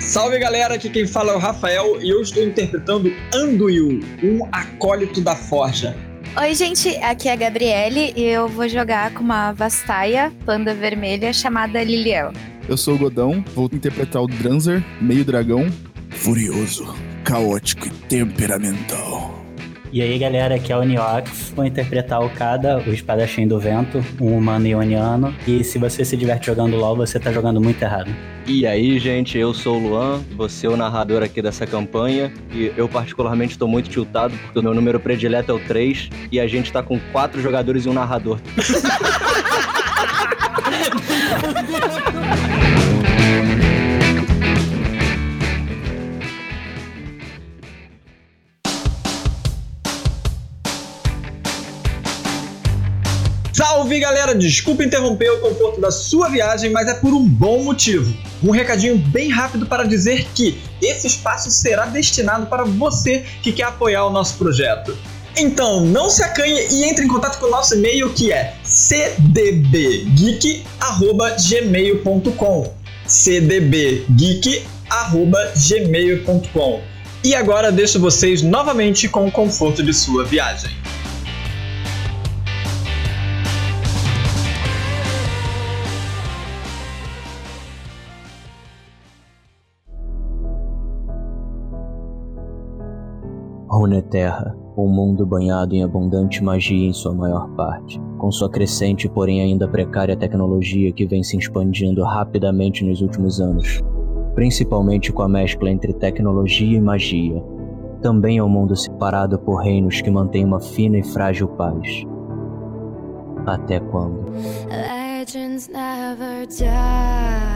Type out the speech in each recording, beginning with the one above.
Salve galera, aqui quem fala é o Rafael e eu estou interpretando Anduil, um acólito da Forja. Oi, gente, aqui é a Gabriele e eu vou jogar com uma vastaia, panda vermelha, chamada Liliel. Eu sou o Godão, vou interpretar o Dranzer, meio dragão, furioso, caótico e temperamental. E aí, galera, aqui é o Niox. Vou interpretar o Kada, o espadachim do vento, um humano ioniano. E se você se diverte jogando LOL, você tá jogando muito errado. E aí, gente, eu sou o Luan, você é o narrador aqui dessa campanha. E eu, particularmente, estou muito tiltado, porque o meu número predileto é o 3. E a gente tá com quatro jogadores e um narrador. Salve galera, desculpa interromper o conforto da sua viagem, mas é por um bom motivo. Um recadinho bem rápido para dizer que esse espaço será destinado para você que quer apoiar o nosso projeto. Então, não se acanhe e entre em contato com o nosso e-mail que é cdbgeek@gmail.com. cdbgeek@gmail.com. E agora deixo vocês novamente com o conforto de sua viagem. Runeterra, um mundo banhado em abundante magia em sua maior parte, com sua crescente, porém ainda precária tecnologia que vem se expandindo rapidamente nos últimos anos, principalmente com a mescla entre tecnologia e magia. Também é um mundo separado por reinos que mantêm uma fina e frágil paz. Até quando? Legends never die.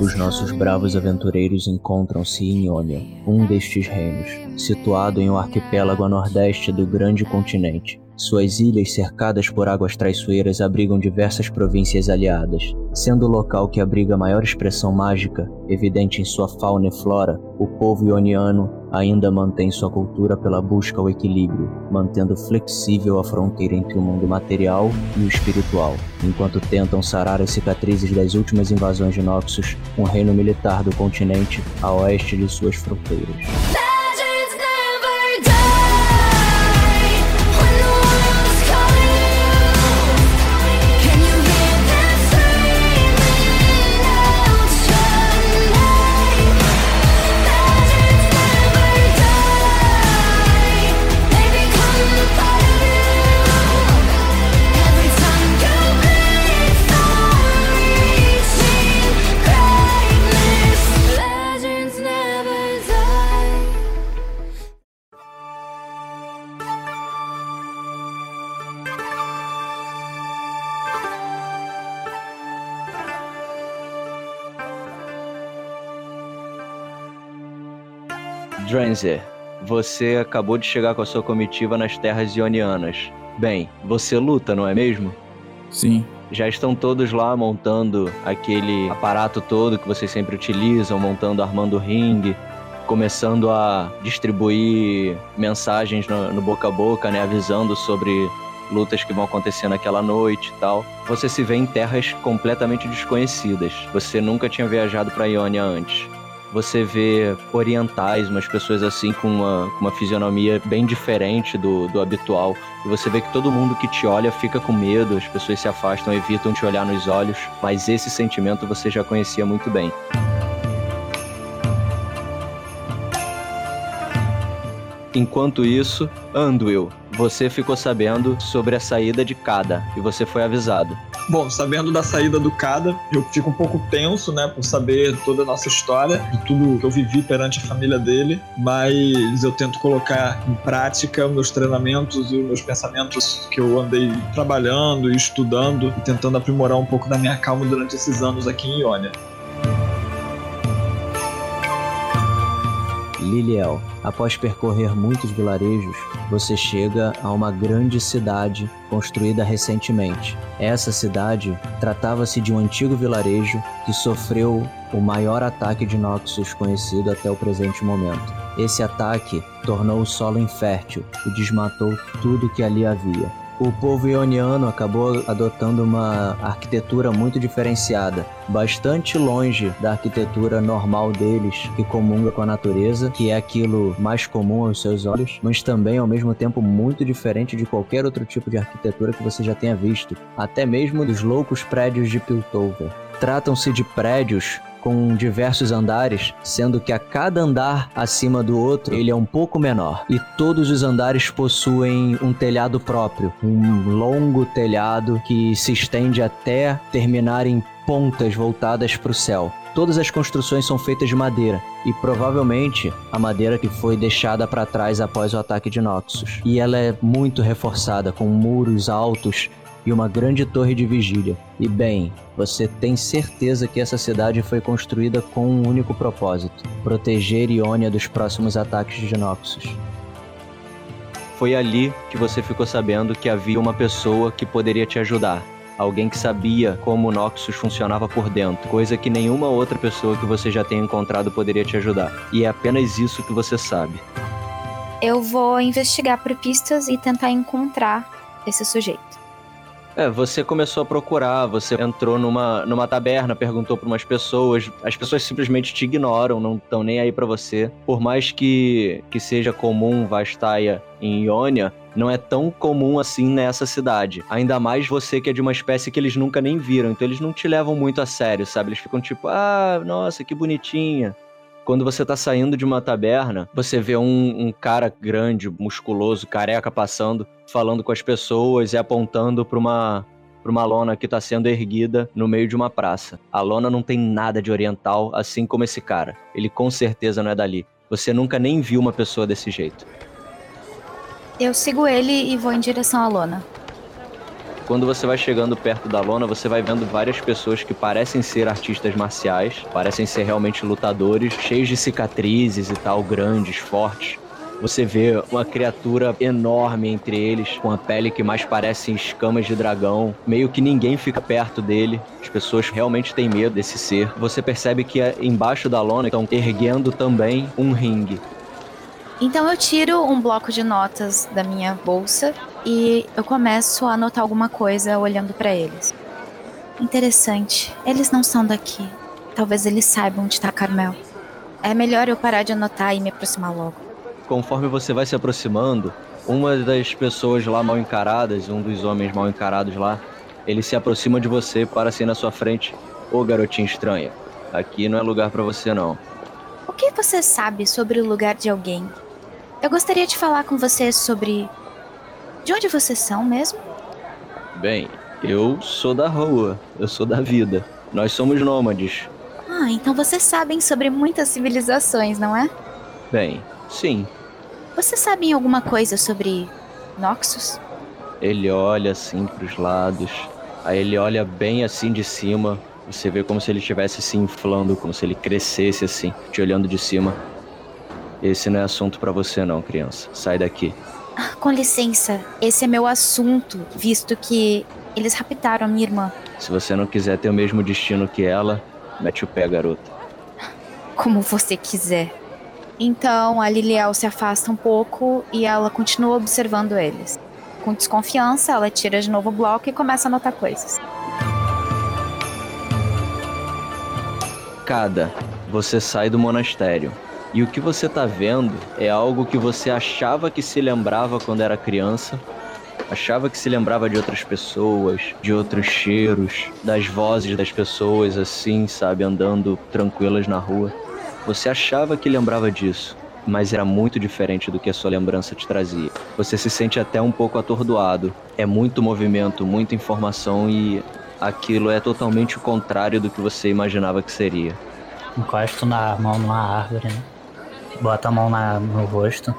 Os nossos bravos aventureiros encontram-se em Ionia, um destes reinos, situado em um arquipélago a nordeste do grande continente. Suas ilhas, cercadas por águas traiçoeiras, abrigam diversas províncias aliadas. Sendo o local que abriga a maior expressão mágica, evidente em sua fauna e flora, o povo ioniano ainda mantém sua cultura pela busca ao equilíbrio, mantendo flexível a fronteira entre o mundo material e o espiritual, enquanto tentam sarar as cicatrizes das últimas invasões de Noxus, um reino militar do continente a oeste de suas fronteiras. Dranzer, você acabou de chegar com a sua comitiva nas terras ionianas. Bem, você luta, não é mesmo? Sim, Já estão todos lá montando aquele aparato todo que vocês sempre utilizam, montando, armando o ringue, começando a distribuir mensagens no, no boca a boca, né, avisando sobre lutas que vão acontecer naquela noite e tal. Você se vê em terras completamente desconhecidas. Você nunca tinha viajado para Ionia antes. Você vê orientais, umas pessoas assim com uma, com uma fisionomia bem diferente do, do habitual. E você vê que todo mundo que te olha fica com medo, as pessoas se afastam, evitam te olhar nos olhos. Mas esse sentimento você já conhecia muito bem. Enquanto isso, Anduil, você ficou sabendo sobre a saída de Kada e você foi avisado. Bom, sabendo da saída do Kada, eu fico um pouco tenso, né, por saber toda a nossa história, de tudo que eu vivi perante a família dele, mas eu tento colocar em prática meus treinamentos e meus pensamentos que eu andei trabalhando e estudando e tentando aprimorar um pouco da minha calma durante esses anos aqui em Ionia. Liliel. Após percorrer muitos vilarejos, você chega a uma grande cidade construída recentemente. Essa cidade tratava-se de um antigo vilarejo que sofreu o maior ataque de Noxus conhecido até o presente momento. Esse ataque tornou o solo infértil e desmatou tudo que ali havia. O povo ioniano acabou adotando uma arquitetura muito diferenciada, bastante longe da arquitetura normal deles, que comunga com a natureza, que é aquilo mais comum aos seus olhos, mas também ao mesmo tempo muito diferente de qualquer outro tipo de arquitetura que você já tenha visto, até mesmo dos loucos prédios de Piltover. Tratam-se de prédios com diversos andares, sendo que a cada andar acima do outro ele é um pouco menor. E todos os andares possuem um telhado próprio, um longo telhado que se estende até terminar em pontas voltadas para o céu. Todas as construções são feitas de madeira e provavelmente a madeira que foi deixada para trás após o ataque de Noxus. E ela é muito reforçada com muros altos e uma grande torre de vigília. E bem, você tem certeza que essa cidade foi construída com um único propósito: proteger Ionia dos próximos ataques de Noxus. Foi ali que você ficou sabendo que havia uma pessoa que poderia te ajudar. Alguém que sabia como o Noxus funcionava por dentro, coisa que nenhuma outra pessoa que você já tenha encontrado poderia te ajudar. E é apenas isso que você sabe. Eu vou investigar por pistas e tentar encontrar esse sujeito. É, você começou a procurar, você entrou numa, numa taberna, perguntou para umas pessoas, as pessoas simplesmente te ignoram, não estão nem aí para você. Por mais que, que seja comum Vastaia em Ionia, não é tão comum assim nessa cidade. Ainda mais você que é de uma espécie que eles nunca nem viram, então eles não te levam muito a sério, sabe? Eles ficam tipo, ah, nossa, que bonitinha. Quando você tá saindo de uma taberna, você vê um, um cara grande, musculoso, careca passando, falando com as pessoas e apontando pra uma, pra uma lona que tá sendo erguida no meio de uma praça. A lona não tem nada de oriental, assim como esse cara. Ele com certeza não é dali. Você nunca nem viu uma pessoa desse jeito. Eu sigo ele e vou em direção à lona. Quando você vai chegando perto da lona, você vai vendo várias pessoas que parecem ser artistas marciais, parecem ser realmente lutadores, cheios de cicatrizes e tal, grandes, fortes. Você vê uma criatura enorme entre eles, com a pele que mais parece escamas de dragão. Meio que ninguém fica perto dele. As pessoas realmente têm medo desse ser. Você percebe que é, embaixo da lona estão erguendo também um ringue. Então eu tiro um bloco de notas da minha bolsa e eu começo a anotar alguma coisa olhando pra eles. Interessante. Eles não são daqui. Talvez eles saibam onde tá Carmel. É melhor eu parar de anotar e me aproximar logo. Conforme você vai se aproximando, uma das pessoas lá mal encaradas, um dos homens mal encarados lá, ele se aproxima de você para assim na sua frente. Ô garotinha estranha, aqui não é lugar pra você não. O que você sabe sobre o lugar de alguém? Eu gostaria de falar com você sobre. De onde vocês são mesmo? Bem, eu sou da rua, eu sou da vida. Nós somos nômades. Ah, então vocês sabem sobre muitas civilizações, não é? Bem, sim. Vocês sabem alguma coisa sobre Noxus? Ele olha assim pros lados, aí ele olha bem assim de cima. Você vê como se ele estivesse se inflando, como se ele crescesse assim, te olhando de cima. Esse não é assunto pra você não, criança. Sai daqui. Ah, com licença, esse é meu assunto, visto que eles raptaram a minha irmã. Se você não quiser ter o mesmo destino que ela, mete o pé, garota. Como você quiser. Então a Liliel se afasta um pouco e ela continua observando eles. Com desconfiança, ela tira de novo o bloco e começa a anotar coisas. Cada, você sai do monastério. E o que você tá vendo é algo que você achava que se lembrava quando era criança, achava que se lembrava de outras pessoas, de outros cheiros, das vozes das pessoas assim, sabe, andando tranquilas na rua. Você achava que lembrava disso, mas era muito diferente do que a sua lembrança te trazia. Você se sente até um pouco atordoado. É muito movimento, muita informação e aquilo é totalmente o contrário do que você imaginava que seria. Encosto na mão numa árvore, né? Boto a mão na- no rosto.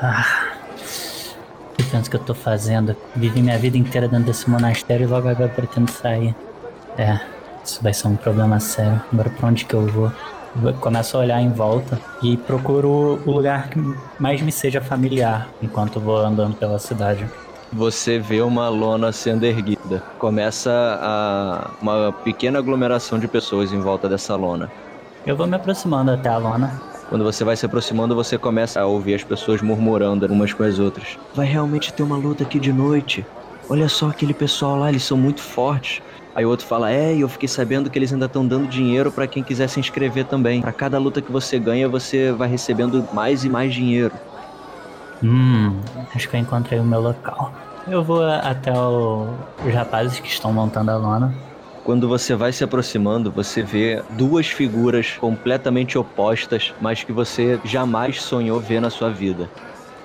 Ah, o que tanto que eu tô fazendo? Vivi minha vida inteira dentro desse monastério e logo agora pretendo sair. É, isso vai ser um problema sério. Agora pra onde que eu vou? Eu Começo a olhar em volta e procuro o lugar que mais me seja familiar enquanto vou andando pela cidade. Você vê uma lona sendo erguida. Começa a uma pequena aglomeração de pessoas em volta dessa lona. Eu vou me aproximando até a lona. Quando você vai se aproximando, você começa a ouvir as pessoas murmurando umas com as outras. Vai realmente ter uma luta aqui de noite? olha só aquele pessoal lá, eles são muito fortes. Aí o outro fala, é, e eu fiquei sabendo que eles ainda estão dando dinheiro pra quem quiser se inscrever também. Pra cada luta que você ganha, você vai recebendo mais e mais dinheiro. Hum, acho que eu encontrei o meu local. Eu vou até o- os rapazes que estão montando a lona. Quando você vai se aproximando, você vê duas figuras completamente opostas, mas que você jamais sonhou ver na sua vida.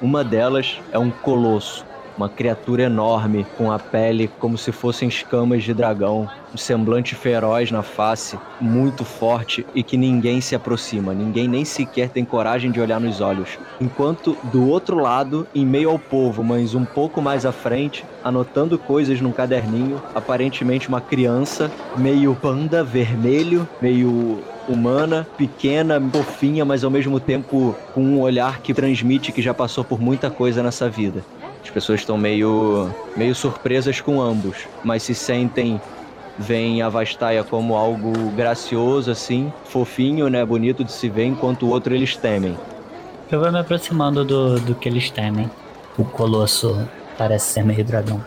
Uma delas é um colosso, uma criatura enorme, com a pele como se fossem escamas de dragão, um semblante feroz na face, muito forte e que ninguém se aproxima, ninguém nem sequer tem coragem de olhar nos olhos. Enquanto do outro lado, em meio ao povo, mas um pouco mais à frente, anotando coisas num caderninho, aparentemente uma criança, meio panda, vermelho, meio humana, pequena, fofinha, mas ao mesmo tempo com um olhar que transmite que já passou por muita coisa nessa vida. As pessoas estão meio, meio surpresas com ambos, mas se sentem veem a Vastaia como algo gracioso assim, fofinho, né, bonito de se ver, enquanto o outro eles temem. Eu vou me aproximando do, do que eles temem. O colosso parece ser meio dragão.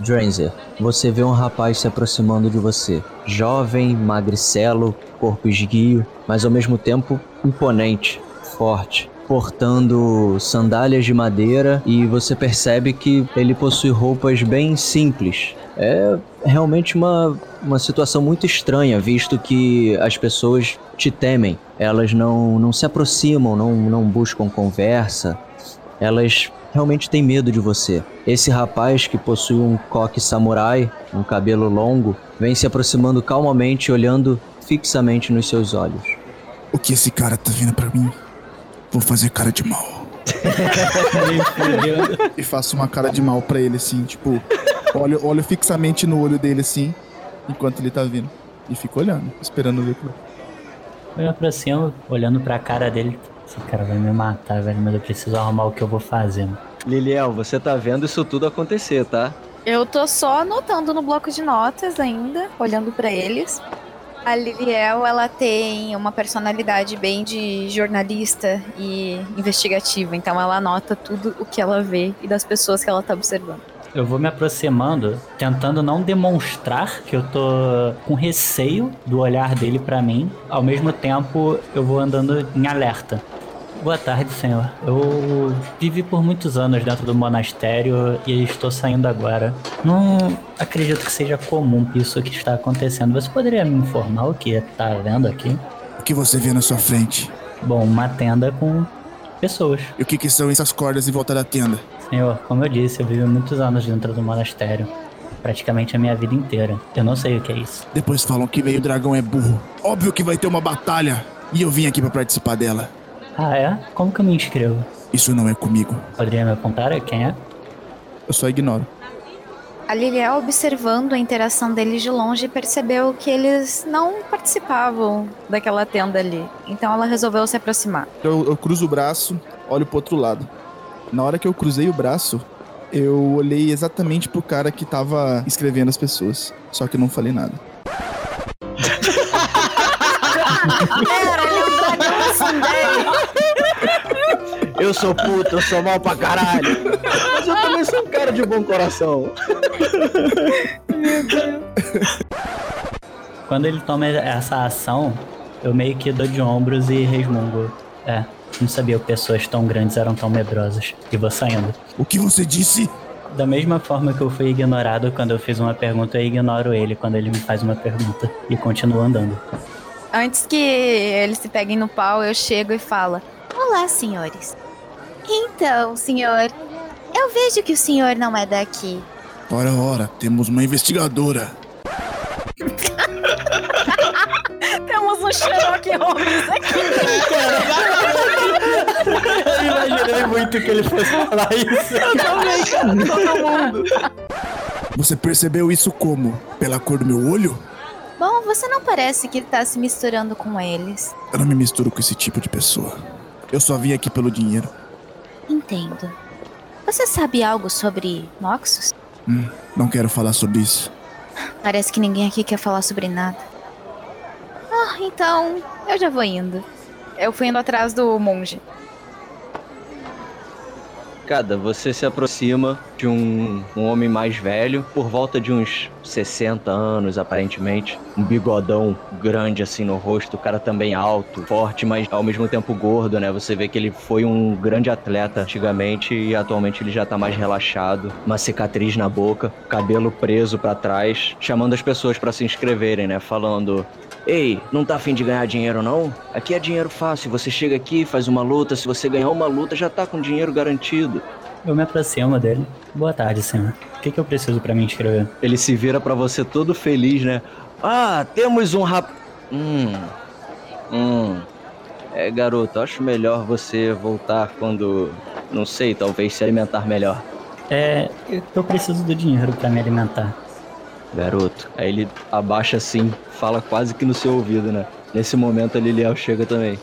Dranzer, você vê um rapaz se aproximando de você. Jovem, magricelo, corpo esguio, mas ao mesmo tempo imponente, forte. Portando sandálias de madeira e você percebe que ele possui roupas bem simples. É realmente uma, uma situação muito estranha, visto que as pessoas te temem. Elas não, não se aproximam, não, não buscam conversa. Elas realmente têm medo de você. Esse rapaz que possui um coque samurai, um cabelo longo, vem se aproximando calmamente, olhando fixamente nos seus olhos. O que esse cara tá vindo pra mim? Vou fazer cara de mal. E faço uma cara de mal pra ele, assim, tipo, olho, olho fixamente no olho dele, assim, enquanto ele tá vindo. E fico olhando, esperando ver. pro- Eu me aproximo, olhando pra cara dele. Esse cara vai me matar, velho, mas eu preciso arrumar o que eu vou fazer. mano. Liliel, você tá vendo isso tudo acontecer, tá? Eu tô só anotando no bloco de notas ainda, olhando pra eles. A Liliel, ela tem uma personalidade bem de jornalista e investigativa, então ela anota tudo o que ela vê e das pessoas que ela tá observando. Eu vou me aproximando, tentando não demonstrar que eu tô com receio do olhar dele pra mim. Ao mesmo tempo, eu vou andando em alerta. Boa tarde, senhor. Eu vivi por muitos anos dentro do monastério e estou saindo agora. Não acredito que seja comum isso que está acontecendo. Você poderia me informar o que está vendo aqui? O que você vê na sua frente? Bom, uma tenda com pessoas. E o que, que são essas cordas em volta da tenda? Senhor, como eu disse, eu vivi muitos anos dentro do monastério. Praticamente a minha vida inteira. Eu não sei o que é isso. Depois falam que meio dragão é burro. Óbvio que vai ter uma batalha. E eu vim aqui pra participar dela. Ah, é? Como que eu me inscrevo? Isso não é comigo. Poderia me apontar quem é? Eu só ignoro. A Liliel, observando a interação deles de longe, percebeu que eles não participavam daquela tenda ali. Então ela resolveu se aproximar. Eu, eu cruzo o braço, olho pro outro lado. Na hora que eu cruzei o braço, eu olhei exatamente pro cara que tava escrevendo as pessoas. Só que eu não falei nada. Eu sou puto, eu sou mal pra caralho. Mas eu também sou um cara de bom coração. Quando ele toma essa ação, eu meio que dou de ombros e resmungo. É, não sabia que pessoas tão grandes eram tão medrosas. E vou saindo. O que você disse? Da mesma forma que eu fui ignorado quando eu fiz uma pergunta, eu ignoro ele quando ele me faz uma pergunta. E continuo andando. Antes que eles se peguem no pau, eu chego e falo: Olá, senhores. Então, senhor, eu vejo que o senhor não é daqui. Ora, ora, temos uma investigadora. Temos um Sherlock Holmes aqui. Eu imaginei muito que ele fosse falar isso. Você percebeu isso como? Pela cor do meu olho? Bom, você não parece que tá se misturando com eles. Eu não me misturo com esse tipo de pessoa. Eu só vim aqui pelo dinheiro. Entendo. Você sabe algo sobre Noxus? Hum, não quero falar sobre isso. Parece que ninguém aqui quer falar sobre nada. Ah, então eu já vou indo. Eu fui indo atrás do monge. Cada, você se aproxima de um, um homem mais velho, por volta de uns 60 anos, aparentemente. Um bigodão grande assim no rosto, o cara também alto, forte, mas ao mesmo tempo gordo, né? Você vê que ele foi um grande atleta antigamente e atualmente ele já tá mais relaxado. Uma cicatriz na boca, cabelo preso pra trás, chamando as pessoas pra se inscreverem, né? Falando: Ei, não tá afim de ganhar dinheiro não? Aqui é dinheiro fácil, você chega aqui, faz uma luta, se você ganhar uma luta já tá com dinheiro garantido. Eu me aproximo dele. Boa tarde, senhor. O que, que eu preciso pra me inscrever? Ele se vira pra você todo feliz, né? Ah, temos um rap... Hum... Hum... É, garoto, acho melhor você voltar quando... Não sei, talvez se alimentar melhor. É, eu- preciso do dinheiro pra me alimentar. Garoto. Aí ele abaixa assim, fala quase que no seu ouvido, né? Nesse momento a Liliel chega também.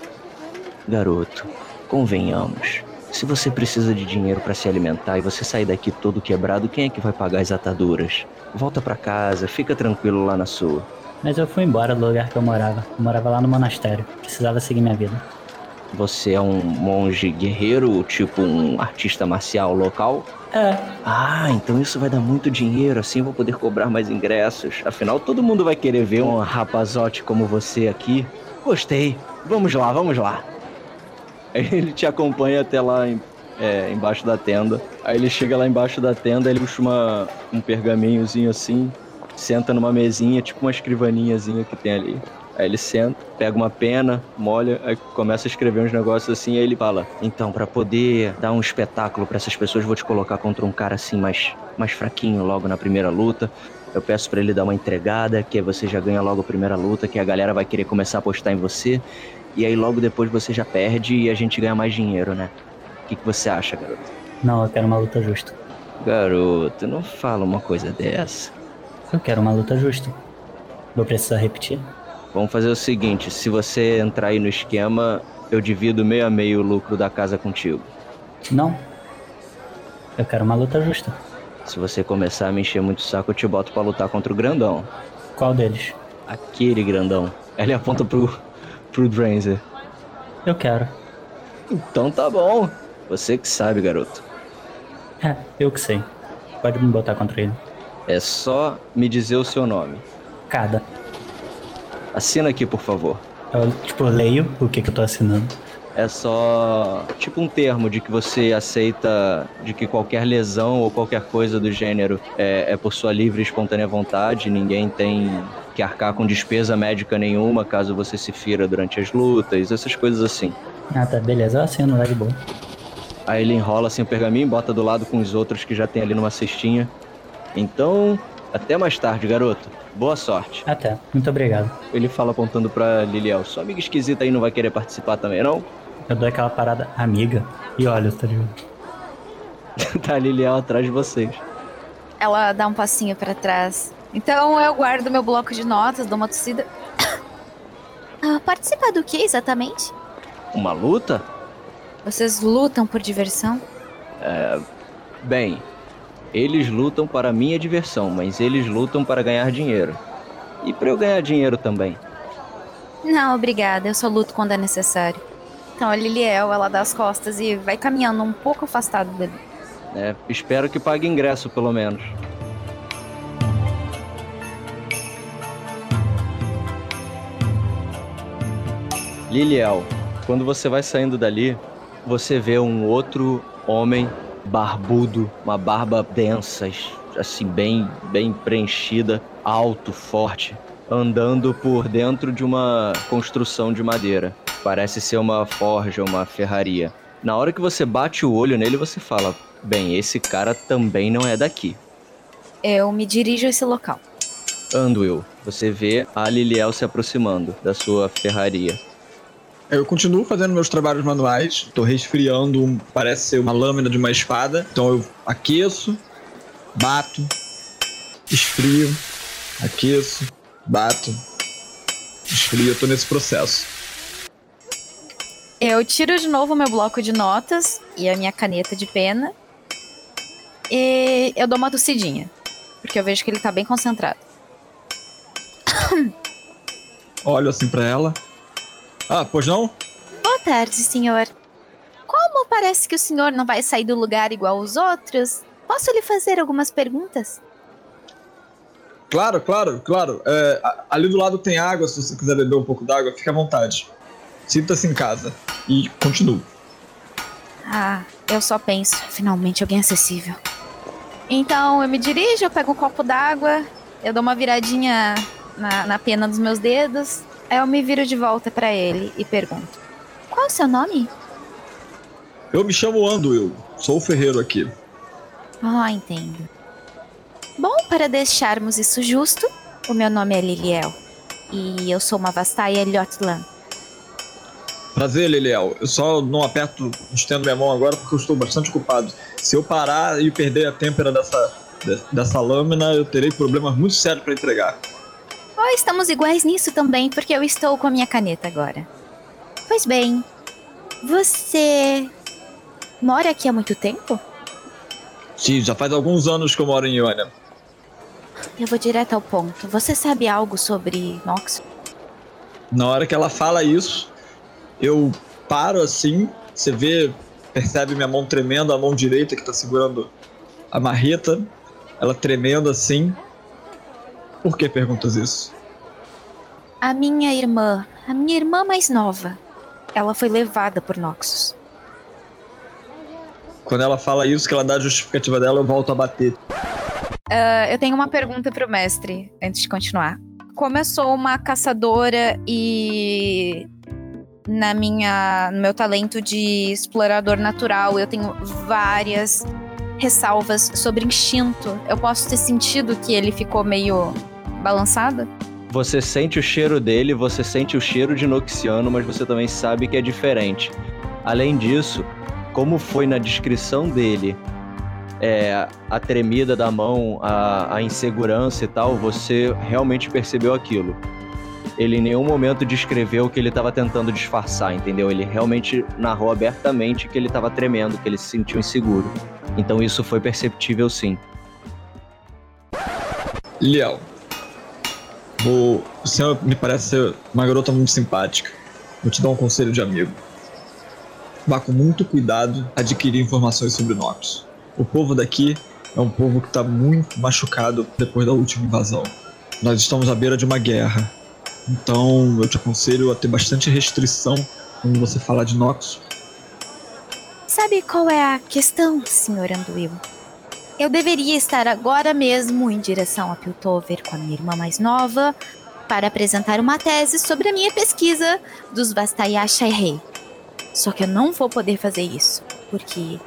Garoto, convenhamos. Se você precisa de dinheiro pra se alimentar e você sair daqui todo quebrado, quem é que vai pagar as ataduras? Volta pra casa, fica tranquilo lá na sua. Mas eu fui embora do lugar que eu morava. Eu morava lá no monastério. Precisava seguir minha vida. Você é um monge guerreiro, tipo um artista marcial local? É, Ah, então isso vai dar muito dinheiro, assim eu vou poder cobrar mais ingressos. Afinal, todo mundo vai querer ver um rapazote como você aqui. Gostei. Vamos lá, vamos lá. Ele te acompanha até lá em- é, embaixo da tenda. Aí ele chega lá embaixo da tenda, ele puxa uma, um pergaminhozinho assim, senta numa mesinha, tipo uma escrivaninhazinha que tem ali. Aí ele senta, pega uma pena, molha, aí começa a escrever uns negócios assim, aí ele fala: "Então, pra poder dar um espetáculo pra essas pessoas, vou te colocar contra um cara assim mais mais fraquinho logo na primeira luta. Eu peço pra ele dar uma entregada, que aí você já ganha logo a primeira luta, que a galera vai querer começar a apostar em você, e aí logo depois você já perde e a gente ganha mais dinheiro, né? O que, que você acha, garoto? não, eu quero uma luta justa. Garoto, não fala uma coisa dessa. Eu quero uma luta justa. Vou precisar repetir? Vamos fazer o seguinte, se você entrar aí no esquema, eu divido meio a meio o lucro da casa contigo. Não. Eu quero uma luta justa. Se você começar a me encher muito o saco, eu te boto pra lutar contra o grandão. Qual deles? Aquele grandão. Ele aponta pro, pro Dranzer. Eu quero. Então tá bom. Você que sabe, garoto. É, eu que sei. Pode me botar contra ele. É só me dizer o seu nome. Cada. Assina aqui, por favor. Eu, tipo, leio o que, que eu tô assinando. É só tipo um termo de que você aceita de que qualquer lesão ou qualquer coisa do gênero é, é por sua livre e espontânea vontade, ninguém tem que arcar com despesa médica nenhuma caso você se fira durante as lutas, essas coisas assim. Ah, tá, beleza. Eu assino lá de boa. Aí ele enrola assim o pergaminho, bota do lado com os outros que já tem ali numa cestinha. Então, até mais tarde, garoto. Boa sorte. Até. Muito obrigado. Ele fala apontando pra Liliel. Sua amiga esquisita aí não vai querer participar também, não? Eu dou aquela parada amiga e olha, tá ligado? tá a Liliel atrás de vocês. Ela dá um passinho pra trás. Então eu guardo meu bloco de notas, dou uma tossida. Ah, participa do que exatamente? Uma luta? Vocês lutam por diversão? Bem, eles lutam para minha diversão, mas eles lutam para ganhar dinheiro. E para eu ganhar dinheiro também. Não, obrigada. Eu só luto quando é necessário. Então a Liliel, ela dá as costas e vai caminhando um pouco afastado dele. né? espero que pague ingresso, pelo menos. Liliel, quando você vai saindo dali, você vê um outro homem barbudo, uma barba densa, assim bem bem preenchida, alto, forte, andando por dentro de uma construção de madeira. Parece ser uma forja, uma ferraria. Na hora que você bate o olho nele, você fala: "Bem, esse cara também não é daqui". Eu me dirijo a esse local. Anduil, você vê a Liliel se aproximando da sua ferraria. Eu continuo fazendo meus trabalhos manuais, tô resfriando, um, parece ser uma lâmina de uma espada. Então eu aqueço, bato, esfrio, aqueço, bato, esfrio, eu tô nesse processo. Eu tiro de novo meu bloco de notas e a minha caneta de pena. E eu dou uma tossidinha. Porque eu vejo que ele tá bem concentrado. Olho assim pra ela. Ah, pois não? Boa tarde, senhor. Como parece que o senhor não vai sair do lugar igual os outros, posso lhe fazer algumas perguntas? Claro, claro, claro. É, ali do lado tem água, se você quiser beber um pouco d'água, fique à vontade. Sinta-se em casa. E continue. Ah, eu só penso, finalmente alguém acessível. Então eu me dirijo, eu pego um copo d'água, eu dou uma viradinha na, na pena dos meus dedos, eu me viro de volta pra ele e pergunto: Qual é o seu nome? Eu me chamo Anduil, sou o ferreiro aqui. Ah, entendo. Bom, para deixarmos isso justo, o meu nome é Liliel. E eu sou uma Vastaia Liotlan. Prazer, Liliel. Eu só não aperto, estendo minha mão agora porque eu estou bastante ocupado. Se eu parar e perder a têmpera dessa, de- dessa lâmina, eu terei problemas muito sérios para entregar. Oh, estamos iguais nisso também, porque eu estou com a minha caneta agora. Pois bem, você mora aqui há muito tempo? Sim, já faz alguns anos que eu moro em Iônia. Eu vou direto ao ponto. Você sabe algo sobre Nox? Na hora que ela fala isso, eu paro assim, você vê, percebe minha mão tremendo, a mão direita que tá segurando a marreta, ela tremendo assim. Por que perguntas isso? A minha irmã, a minha irmã mais nova, ela foi levada por Noxus. Quando ela fala isso, que ela dá a justificativa dela, eu volto a bater. Ah, eu tenho uma pergunta pro mestre, antes de continuar. Como eu sou uma caçadora e na minha, no meu talento de explorador natural, eu tenho várias ressalvas sobre instinto. Eu posso ter sentido que ele ficou meio balançado? Você sente o cheiro dele, você sente o cheiro de Noxiano, mas você também sabe que é diferente. Além disso, como foi na descrição dele, é, a tremida da mão, a, a insegurança e tal, você realmente percebeu aquilo. Ele em nenhum momento descreveu que ele estava tentando disfarçar, entendeu? Ele realmente narrou abertamente que ele estava tremendo, que ele se sentiu inseguro. Então isso foi perceptível sim. Liel, vou, senhor me parece ser uma garota muito simpática. Vou te dar um conselho de amigo. Vá com muito cuidado adquirir informações sobre Nox. O povo daqui é um povo que está muito machucado depois da última invasão. Nós estamos à beira de uma guerra. Então eu te aconselho a ter bastante restrição quando você falar de Nox. Sabe qual é a questão, Sr. Anduil? Eu deveria estar agora mesmo em direção a Piltover com a minha irmã mais nova para apresentar uma tese sobre a minha pesquisa dos Vastayasha Rei. Só que eu não vou poder fazer isso, porque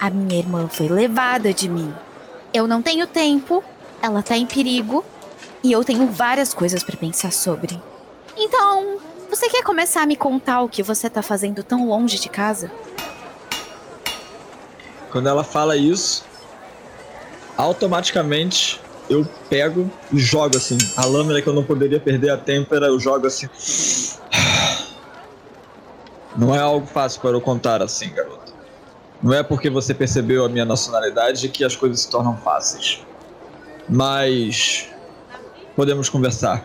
a minha irmã foi levada de mim. Eu não tenho tempo, ela tá em perigo e eu tenho várias coisas para pensar sobre. Então, você quer começar a me contar o que você tá fazendo tão longe de casa? Quando ela fala isso, automaticamente eu pego e jogo assim. A lâmina que eu não poderia perder a têmpera, eu jogo assim. Não é algo fácil para eu contar assim, garota. Não é porque você percebeu a minha nacionalidade que as coisas se tornam fáceis. Mas podemos conversar.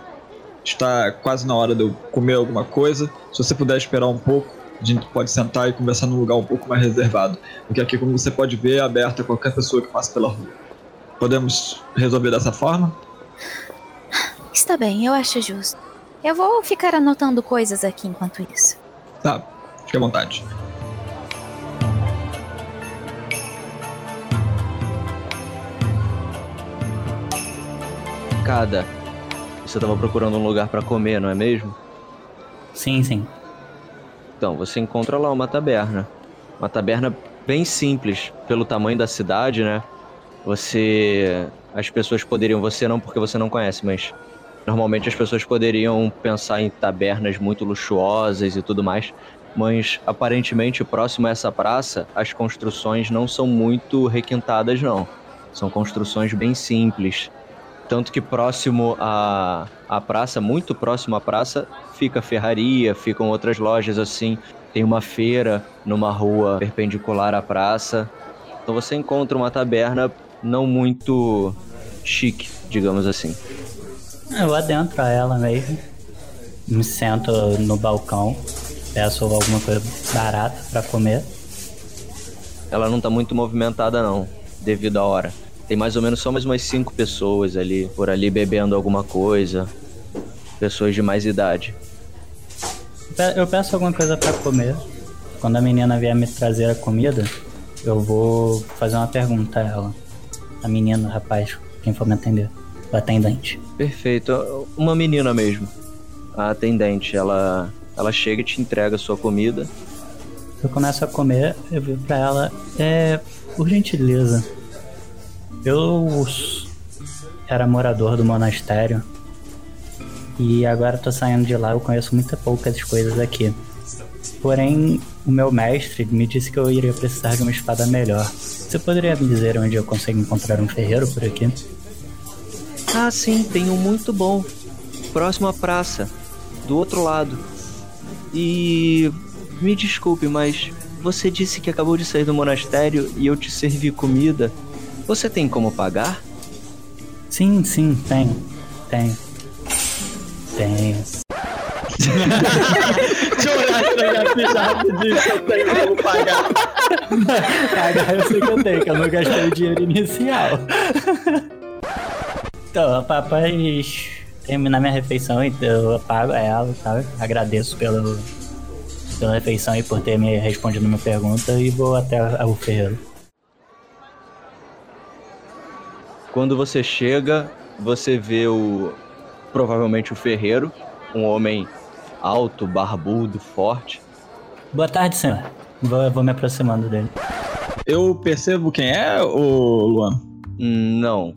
Está quase na hora de eu comer alguma coisa. Se você puder esperar um pouco, a gente pode sentar e conversar num lugar um pouco mais reservado. Porque aqui, como você pode ver, é aberto a qualquer pessoa que passa pela rua. Podemos resolver dessa forma? Está bem, eu acho justo. Eu vou ficar anotando coisas aqui enquanto isso. Tá, fique à vontade. Cada. Você estava procurando um lugar para comer, não é mesmo? Sim, sim. Então, você encontra lá uma taberna. Uma taberna bem simples, pelo tamanho da cidade, né? Você. As pessoas poderiam. Você não, porque você não conhece, mas. Normalmente as pessoas poderiam pensar em tabernas muito luxuosas e tudo mais. Mas aparentemente, próximo a essa praça, as construções não são muito requintadas, não. São construções bem simples. Tanto que próximo à, à praça, muito próximo à praça, fica a ferraria, ficam outras lojas assim. Tem uma feira numa rua perpendicular à praça. Então você encontra uma taberna não muito chique, digamos assim. Eu adentro a ela mesmo. Me sento no balcão. Peço alguma coisa barata pra comer. ela não tá muito movimentada não, devido à hora. Tem mais ou menos só mais umas cinco pessoas ali, por ali bebendo alguma coisa. Pessoas de mais idade. Eu peço alguma coisa pra comer. Quando a menina vier me trazer a comida, eu vou fazer uma pergunta a ela. A menina, o rapaz, quem for me atender. O atendente. Perfeito, uma menina mesmo. A atendente, ela, ela chega e te entrega a sua comida. Eu começo a comer, eu vi pra ela, é, por gentileza, eu era morador do monastério e agora tô saindo de lá, eu conheço muito poucas coisas aqui. Porém, o meu mestre me disse que eu iria precisar de uma espada melhor. Você poderia me dizer onde eu consigo encontrar um ferreiro por aqui? Ah, sim, tem um muito bom. Próximo à praça, do outro lado. E me desculpe, mas você disse que acabou de sair do monastério e eu te servi comida. Você tem como pagar? Sim, sim, tenho. Tenho. Tenho. Deixa eu minha ficha rapidinho se eu tenho como pagar. Pagar eu sei que eu tenho, que eu não gastei o dinheiro inicial. Então, após terminar minha refeição, então eu pago ela, sabe? Agradeço pelo, pela refeição e por ter me respondido minha pergunta e vou até o ferreiro. Quando você chega, você vê o. Provavelmente o ferreiro, um homem alto, barbudo, forte. Boa tarde, senhor. Vou, vou me aproximando dele. Eu percebo quem é, ô Luan? Não.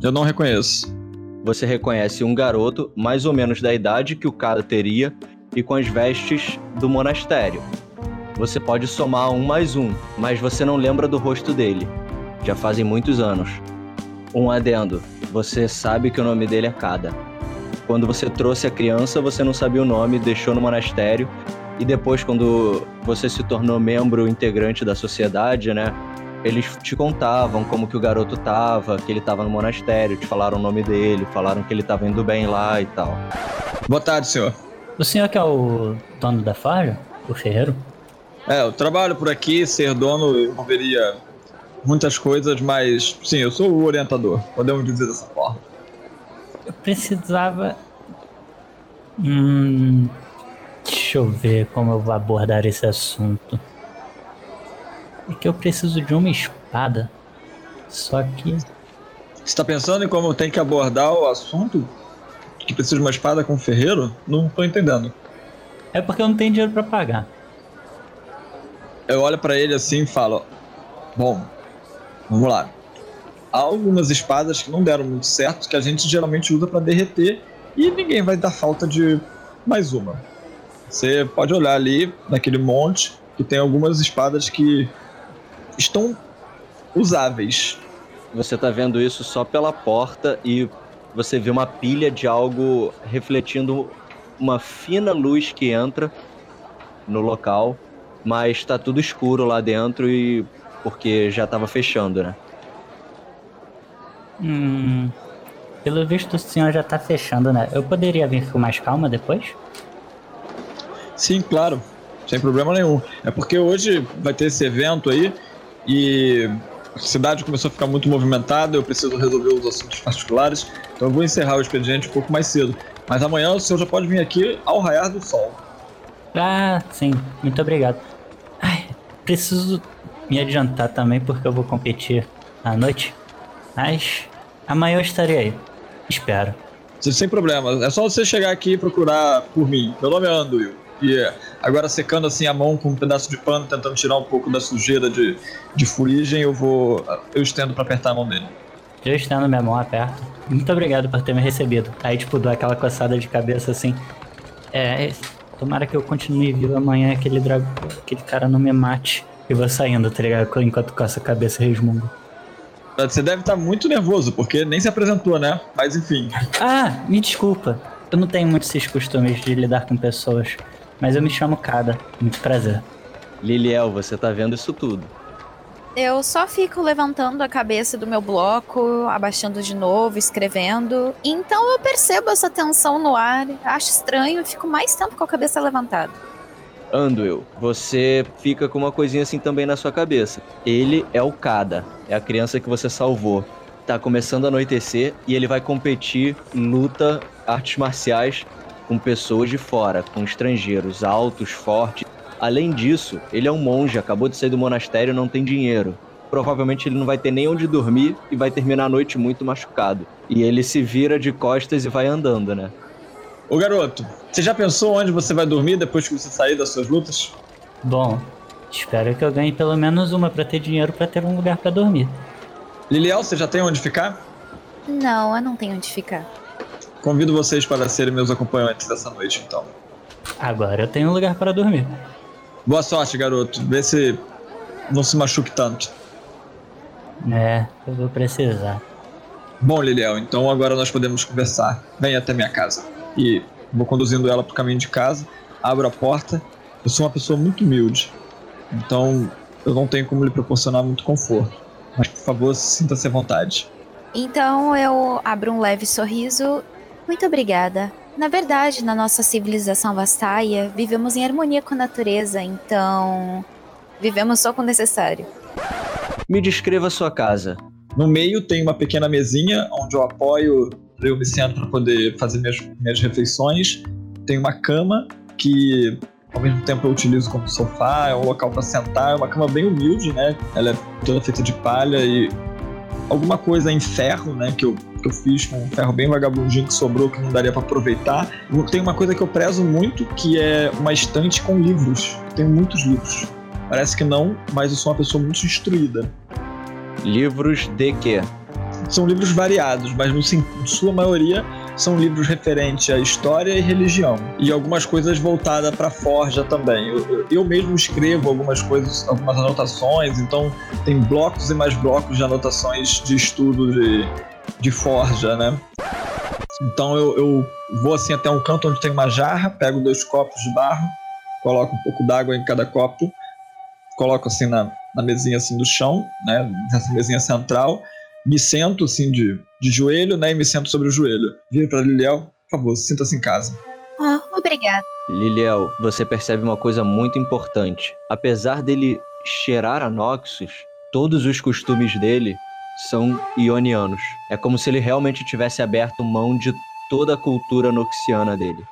Eu não reconheço. Você reconhece um garoto, mais ou menos da idade que o cara teria, e com as vestes do monastério. Você pode somar um mais um, mas você não lembra do rosto dele. Já fazem muitos anos. Um adendo: você sabe que o nome dele é Kada. Quando você trouxe a criança, você não sabia o nome, deixou no monastério, e depois, quando você se tornou membro integrante da sociedade, né? Eles te contavam como que o garoto tava, que ele tava no monastério, te falaram o nome dele, falaram que ele tava indo bem lá e tal. Boa tarde, senhor. O senhor que é o dono da forja? O ferreiro? É, eu trabalho por aqui, ser dono envolveria muitas coisas, mas sim, eu sou o orientador, podemos dizer dessa forma. Eu precisava. Hum. Deixa eu ver como eu vou abordar esse assunto. É que eu preciso de uma espada. Só que. Você tá pensando em como tem que abordar o assunto? Que precisa de uma espada com um ferreiro? Não tô entendendo. É porque eu não tenho dinheiro pra pagar. Eu olho pra ele assim e falo: Bom, vamos lá. Algumas espadas que não deram muito certo, que a gente geralmente usa pra derreter, e ninguém vai dar falta de mais uma. Você pode olhar ali naquele monte que tem algumas espadas que estão usáveis. Você tá vendo isso só pela porta e você vê uma pilha de algo refletindo uma fina luz que entra no local, mas tá tudo escuro lá dentro e porque já tava fechando, né? Hum. Pelo visto o senhor já tá fechando, né? Eu poderia vir com mais calma depois? Sim, claro, sem problema nenhum. É porque hoje vai ter esse evento aí e a cidade começou a ficar muito movimentada, eu preciso resolver os assuntos particulares, então eu vou encerrar o expediente um pouco mais cedo. Mas amanhã o senhor já pode vir aqui ao raiar do sol. Ah, sim. Muito obrigado. Ai, preciso me adiantar também porque eu vou competir à noite. Mas amanhã eu estarei aí. Espero. Sem problema, é só você chegar aqui e procurar por mim. Meu nome é Anduil. E é, agora secando assim a mão com um pedaço de pano, tentando tirar um pouco da sujeira de, de fuligem, eu vou. Eu estendo pra apertar a mão dele. Eu estendo minha mão aperto. Muito obrigado por ter me recebido. Aí, tipo, dou aquela coçada de cabeça assim. É, tomara que eu continue vivo amanhã, aquele dragão, aquele cara não me mate. E vou saindo, tá ligado? Enquanto coça a cabeça resmungo. Você deve estar muito nervoso, porque nem se apresentou, né? Mas enfim. Ah, me desculpa. Eu não tenho muitos esses costumes de lidar com pessoas. Mas eu me chamo Kada. Muito prazer. Liliel, você tá vendo isso tudo. Eu só fico levantando a cabeça do meu bloco, abaixando de novo, escrevendo. Então eu percebo essa tensão no ar, acho estranho e fico mais tempo com a cabeça levantada. Anduil, você fica com uma coisinha assim também na sua cabeça. Ele é o Kada, é a criança que você salvou. Tá começando a anoitecer e ele vai competir luta, artes marciais com pessoas de fora, com estrangeiros altos, fortes. Além disso, ele é um monge, acabou de sair do monastério não tem dinheiro. Provavelmente ele não vai ter nem onde dormir e vai terminar a noite muito machucado. E ele se vira de costas e vai andando, né? Ô garoto, você já pensou onde você vai dormir depois que você sair das suas lutas? Bom, espero que eu ganhe pelo menos uma pra ter dinheiro pra ter um lugar pra dormir. Liliel, você já tem onde ficar? Não, eu não tenho onde ficar. Convido vocês para serem meus acompanhantes dessa noite, então. Agora eu tenho um lugar pra dormir. Boa sorte, garoto. Vê se não se machuque tanto. É, eu vou precisar. Bom, Liliel, então agora nós podemos conversar. Venha até minha casa. E vou conduzindo ela pro caminho de casa, abro a porta. Eu sou uma pessoa muito humilde, então eu não tenho como lhe proporcionar muito conforto. Mas por favor, sinta-se à vontade. Então eu abro um leve sorriso. Muito obrigada. Na verdade, na nossa civilização vastaia, vivemos em harmonia com a natureza, então. Vivemos só com o necessário. Me descreva a sua casa. No meio tem uma pequena mesinha onde eu apoio, eu me sento para poder fazer minhas, minhas refeições. Tem uma cama que ao mesmo tempo eu utilizo como sofá, é um local para sentar, é uma cama bem humilde, né? Ela é toda feita de palha e alguma coisa em ferro, né? Que eu, que eu fiz com um ferro bem vagabundinho que sobrou que não daria para aproveitar. Tem uma coisa que eu prezo muito que é uma estante com livros. Tenho muitos livros. Parece que não, mas eu sou uma pessoa muito instruída. Livros de quê? São livros variados, mas no, sua maioria são livros referentes à história e religião. E algumas coisas voltadas para forja também. Eu- eu mesmo escrevo algumas coisas, algumas anotações, então tem blocos e mais blocos de anotações de estudo de, de forja, né? Então eu, eu vou assim até um canto onde tem uma jarra, pego dois copos de barro, coloco um pouco d'água em cada copo, coloco assim na, na mesinha assim do chão, né? Nessa mesinha central, me sento assim de, de joelho, né? E me sento sobre o joelho. Vira pra Liliel, por favor, sinta-se em casa. Oh, obrigada. Liliel, você percebe uma coisa muito importante. Apesar dele cheirar a Noxus, todos os costumes dele são ionianos. É como se ele realmente tivesse aberto mão de toda a cultura noxiana dele.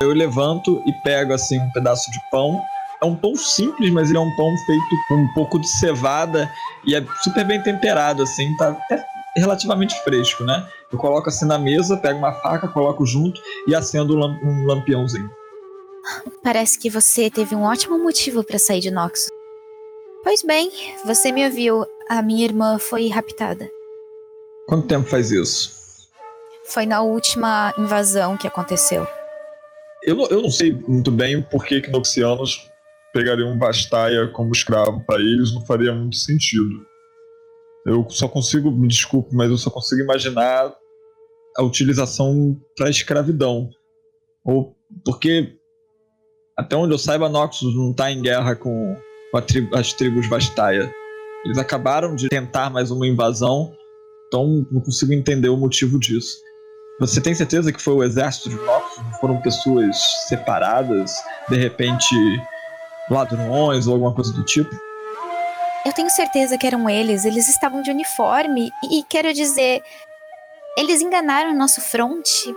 Eu levanto e pego assim um pedaço de pão. É um pão simples, mas ele é um pão feito com um pouco de cevada e é super bem temperado, assim, tá até relativamente fresco, né? Eu coloco assim na mesa, pego uma faca, coloco junto e acendo um, lam- lampiãozinho. Parece que você teve um ótimo motivo para sair de Noxus. Pois bem, você me ouviu. A minha irmã foi raptada. Quanto tempo faz isso? Foi na última invasão que aconteceu. Eu não, eu não sei muito bem por que que noxianos pegariam Bastaia como escravo. Para eles não faria muito sentido. Eu só consigo, me desculpe, mas eu só consigo imaginar a utilização para escravidão. Ou porque até onde eu saiba, Noxus não tá em guerra com, com tri- as tribos Bastaia. Eles acabaram de tentar mais uma invasão, então não consigo entender o motivo disso. Você tem certeza que foi o exército de Noxus? Foram pessoas separadas? De repente, ladrões ou alguma coisa do tipo? Eu tenho certeza que eram eles. Eles estavam de uniforme. E, e quero dizer, eles enganaram o nosso fronte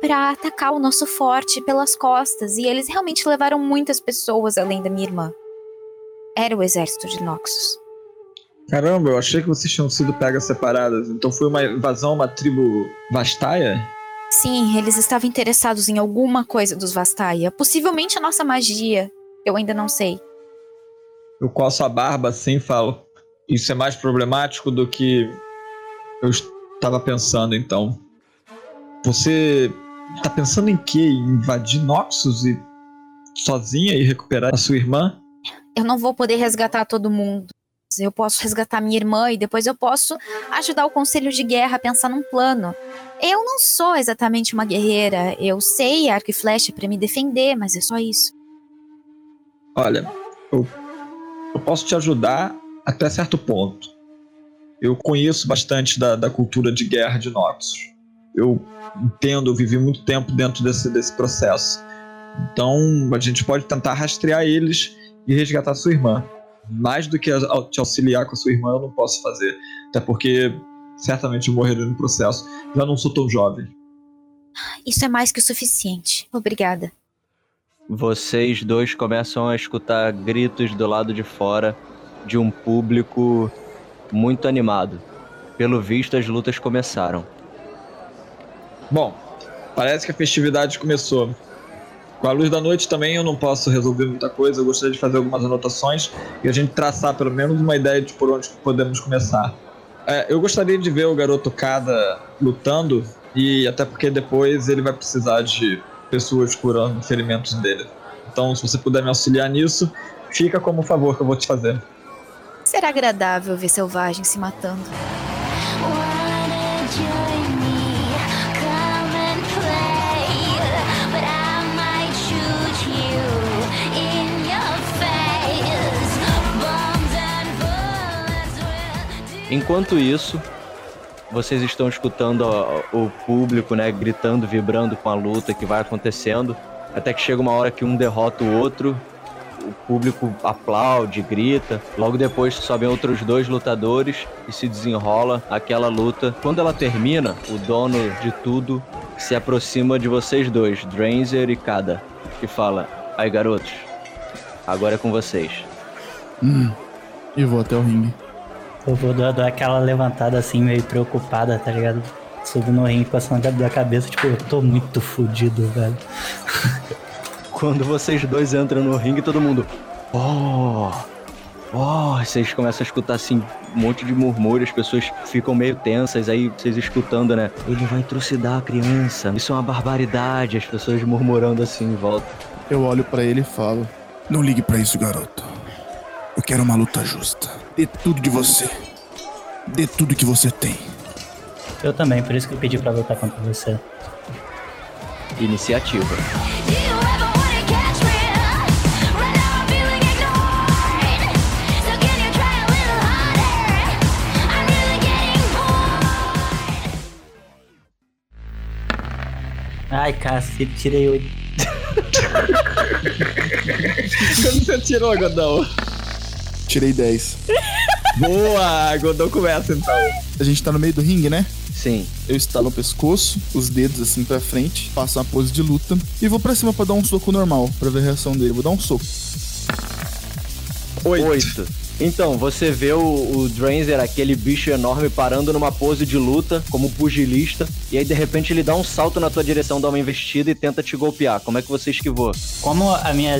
para atacar o nosso forte pelas costas. E eles realmente levaram muitas pessoas além da minha irmã. Era o exército de Noxus. Caramba, eu achei que vocês tinham sido pegas separadas. Então foi uma invasão a uma tribo Vastaia? Sim, eles estavam interessados em alguma coisa dos Vastaia. Possivelmente a nossa magia. Eu ainda não sei. Eu coço a barba assim e falo: Isso é mais problemático do que eu estava pensando então. Você tá pensando em quê? Invadir Noxus e sozinha e recuperar a sua irmã? Eu não vou poder resgatar todo mundo. Eu posso resgatar minha irmã e depois eu posso ajudar o conselho de guerra a pensar num plano. Eu não sou exatamente uma guerreira. Eu sei arco e flecha para me defender, mas é só isso. Olha, eu, eu posso te ajudar até certo ponto. Eu conheço bastante da, da cultura de guerra de Noxus. Eu entendo, eu vivi muito tempo dentro desse, desse processo. Então a gente pode tentar rastrear eles e resgatar sua irmã. Mais do que te auxiliar com a sua irmã, eu não posso fazer. Até porque certamente eu no processo. Já não sou tão jovem. Isso é mais que o suficiente. Obrigada. Vocês dois começam a escutar gritos do lado de fora de um público muito animado. Pelo visto, as lutas começaram. Bom, parece que a festividade começou. Com a luz da noite também eu não posso resolver muita coisa. Eu gostaria de fazer algumas anotações e a gente traçar pelo menos uma ideia de por onde podemos começar. É, eu gostaria de ver o garoto Kada lutando e até porque depois ele vai precisar de pessoas curando ferimentos dele. Então, se você puder me auxiliar nisso, fica como favor que eu vou te fazer. Será agradável ver selvagens se matando. Enquanto isso, vocês estão escutando o público, né, gritando, vibrando com a luta que vai acontecendo, até que chega uma hora que um derrota o outro, o público aplaude, grita. Logo depois sobem outros dois lutadores e se desenrola aquela luta. Quando ela termina, o dono de tudo se aproxima de vocês dois, Dranzer e Kada, e fala: "Aí, garotos, agora é com vocês." Hum. E vou até o ringue. Eu vou dar, dar aquela levantada assim, meio preocupada, tá ligado? Subo no ringue com a sangue da cabeça, tipo, eu tô muito fudido, velho. Quando vocês dois entram no ringue, todo mundo. Oh! Oh! Vocês começam a escutar assim um monte de murmúrio, as pessoas ficam meio tensas, aí vocês escutando, né? Ele vai trucidar a criança, isso é uma barbaridade, as pessoas murmurando assim em volta. Eu olho pra ele e falo: Não ligue pra isso, garoto. Eu quero uma luta justa. Dê tudo de você. Dê tudo que você tem. Eu também, por isso que eu pedi pra lutar contra você. Iniciativa. Ai, cacete, tirei oito. Quando você tirou, Godão? Tirei 10. Boa! Godão começa então. A gente tá no meio do ringue, né? Sim. Eu estalo o pescoço, os dedos assim pra frente, faço uma pose de luta e vou pra cima pra dar um soco normal, pra ver a reação dele. Vou dar um soco. Oito. Oito. Então, você vê o, o Dranzer, aquele bicho enorme, parando numa pose de luta, como pugilista, e aí de repente ele dá um salto na tua direção, dá uma investida e tenta te golpear. Como é que você esquivou? Como a minha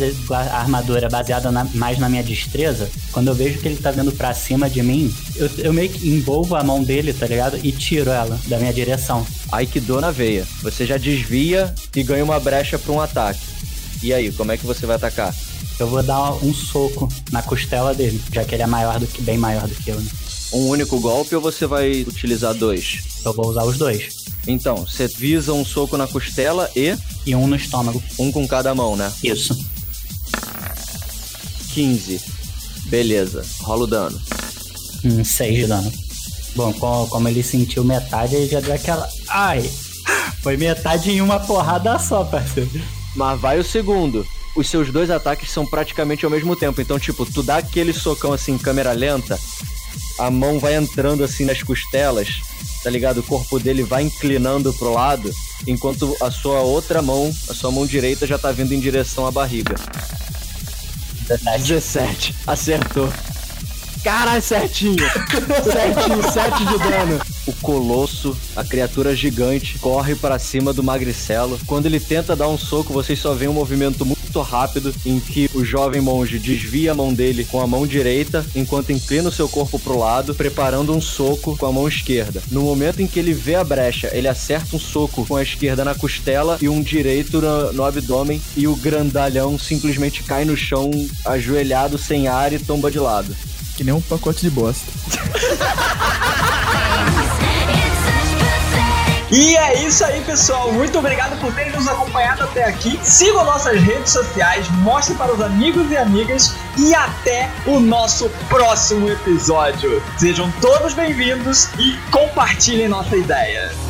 armadura é baseada na- mais na minha destreza, quando eu vejo que ele tá vindo pra cima de mim, eu, eu meio que envolvo a mão dele, tá ligado? E tiro ela da minha direção. Aikido na veia. Você já desvia e ganha uma brecha pra um ataque. E aí, como é que você vai atacar? Eu vou dar um soco na costela dele, já que ele é maior do que bem maior do que eu. Né? Um único golpe ou você vai utilizar dois? Eu vou usar os dois. Então, você visa um soco na costela e E um no estômago. um com cada mão, né? Isso. 15. Beleza, rola o dano. Um 6 de dano. Bom, co- como ele sentiu metade, ele já deu aquela. Ai! Foi metade em uma porrada só, parceiro. Mas vai o segundo. Os seus dois ataques são praticamente ao mesmo tempo. Então, tipo, tu dá aquele socão assim em câmera lenta, a mão vai entrando assim nas costelas, tá ligado? O corpo dele vai inclinando pro lado, enquanto a sua outra mão, a sua mão direita já tá vindo em direção à barriga. 17. Acertou. Caralho, certinho. certinho, 7 de dano. O colosso, a criatura gigante, corre para cima do magricelo. Quando ele tenta dar um soco, vocês só veem um movimento muito rápido em que o jovem monge desvia a mão dele com a mão direita, enquanto inclina o seu corpo pro lado, preparando um soco com a mão esquerda. No momento em que ele vê a brecha, ele acerta um soco com a esquerda na costela e um direito no, no abdômen, e o grandalhão simplesmente cai no chão, ajoelhado, sem ar e tomba de lado. Que nem um pacote de bosta. E é isso aí, pessoal. Muito obrigado por terem nos acompanhado até aqui. Sigam nossas redes sociais, mostrem para os amigos e amigas e até o nosso próximo episódio. Sejam todos bem-vindos e compartilhem nossa ideia.